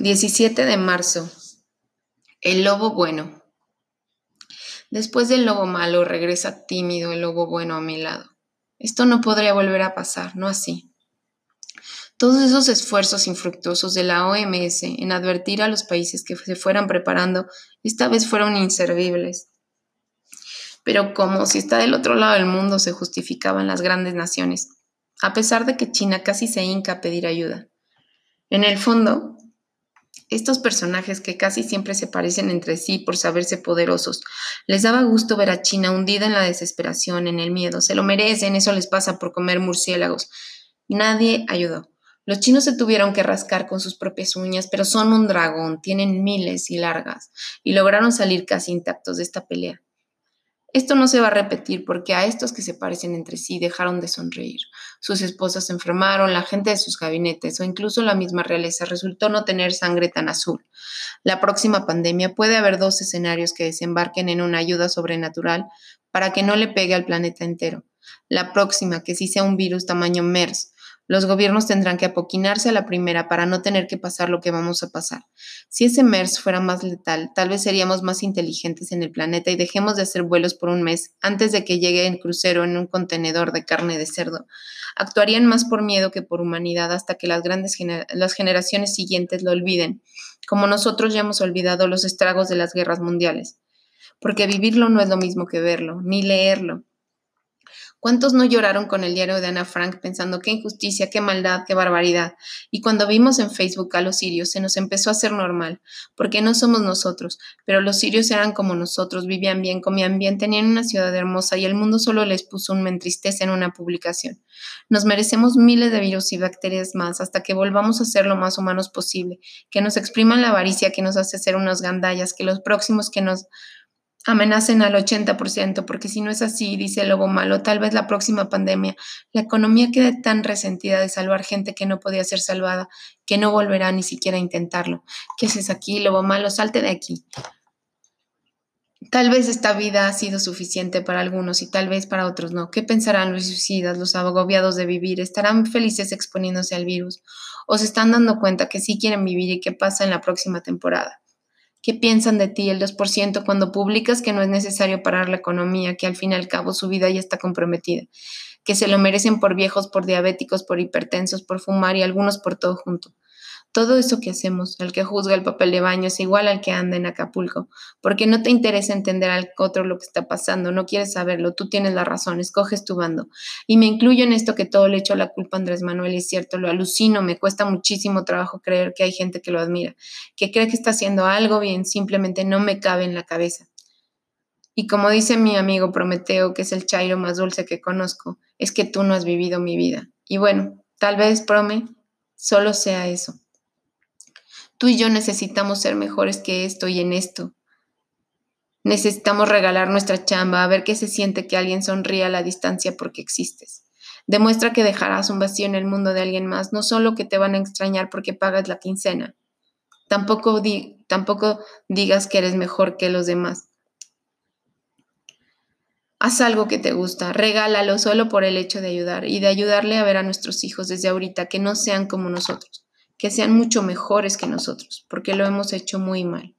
17 de marzo. El lobo bueno. Después del lobo malo regresa tímido el lobo bueno a mi lado. Esto no podría volver a pasar, no así. Todos esos esfuerzos infructuosos de la OMS en advertir a los países que se fueran preparando, esta vez fueron inservibles. Pero como si está del otro lado del mundo se justificaban las grandes naciones, a pesar de que China casi se hinca a pedir ayuda. En el fondo, estos personajes que casi siempre se parecen entre sí por saberse poderosos, les daba gusto ver a China hundida en la desesperación, en el miedo. Se lo merecen, eso les pasa por comer murciélagos. Nadie ayudó. Los chinos se tuvieron que rascar con sus propias uñas, pero son un dragón, tienen miles y largas, y lograron salir casi intactos de esta pelea. Esto no se va a repetir porque a estos que se parecen entre sí dejaron de sonreír. Sus esposas se enfermaron, la gente de sus gabinetes o incluso la misma realeza resultó no tener sangre tan azul. La próxima pandemia puede haber dos escenarios que desembarquen en una ayuda sobrenatural para que no le pegue al planeta entero. La próxima, que sí sea un virus tamaño MERS, los gobiernos tendrán que apoquinarse a la primera para no tener que pasar lo que vamos a pasar. Si ese MERS fuera más letal, tal vez seríamos más inteligentes en el planeta y dejemos de hacer vuelos por un mes antes de que llegue el crucero en un contenedor de carne de cerdo. Actuarían más por miedo que por humanidad hasta que las grandes las generaciones siguientes lo olviden, como nosotros ya hemos olvidado los estragos de las guerras mundiales. Porque vivirlo no es lo mismo que verlo, ni leerlo. ¿Cuántos no lloraron con el diario de Ana Frank pensando qué injusticia, qué maldad, qué barbaridad? Y cuando vimos en Facebook a los sirios se nos empezó a hacer normal, porque no somos nosotros, pero los sirios eran como nosotros, vivían bien, comían bien, tenían una ciudad hermosa y el mundo solo les puso un me entristece en una publicación. Nos merecemos miles de virus y bacterias más hasta que volvamos a ser lo más humanos posible, que nos expriman la avaricia que nos hace ser unos gandallas, que los próximos que nos amenacen al 80%, porque si no es así, dice lobo malo, tal vez la próxima pandemia, la economía quede tan resentida de salvar gente que no podía ser salvada, que no volverá ni siquiera a intentarlo. ¿Qué haces aquí, lobo malo? Salte de aquí. Tal vez esta vida ha sido suficiente para algunos y tal vez para otros no. ¿Qué pensarán los suicidas, los agobiados de vivir? ¿Estarán felices exponiéndose al virus? ¿O se están dando cuenta que sí quieren vivir y qué pasa en la próxima temporada? ¿Qué piensan de ti el 2% cuando publicas que no es necesario parar la economía, que al fin y al cabo su vida ya está comprometida, que se lo merecen por viejos, por diabéticos, por hipertensos, por fumar y algunos por todo junto? Todo eso que hacemos, el que juzga el papel de baño es igual al que anda en Acapulco, porque no te interesa entender al otro lo que está pasando, no quieres saberlo, tú tienes la razón, escoges tu bando. Y me incluyo en esto que todo le echo la culpa a Andrés Manuel, es cierto, lo alucino, me cuesta muchísimo trabajo creer que hay gente que lo admira, que cree que está haciendo algo bien, simplemente no me cabe en la cabeza. Y como dice mi amigo Prometeo, que es el chairo más dulce que conozco, es que tú no has vivido mi vida. Y bueno, tal vez, Prome, solo sea eso. Tú y yo necesitamos ser mejores que esto y en esto. Necesitamos regalar nuestra chamba, a ver qué se siente que alguien sonríe a la distancia porque existes. Demuestra que dejarás un vacío en el mundo de alguien más, no solo que te van a extrañar porque pagas la quincena. Tampoco, tampoco digas que eres mejor que los demás. Haz algo que te gusta, regálalo solo por el hecho de ayudar y de ayudarle a ver a nuestros hijos desde ahorita que no sean como nosotros que sean mucho mejores que nosotros, porque lo hemos hecho muy mal.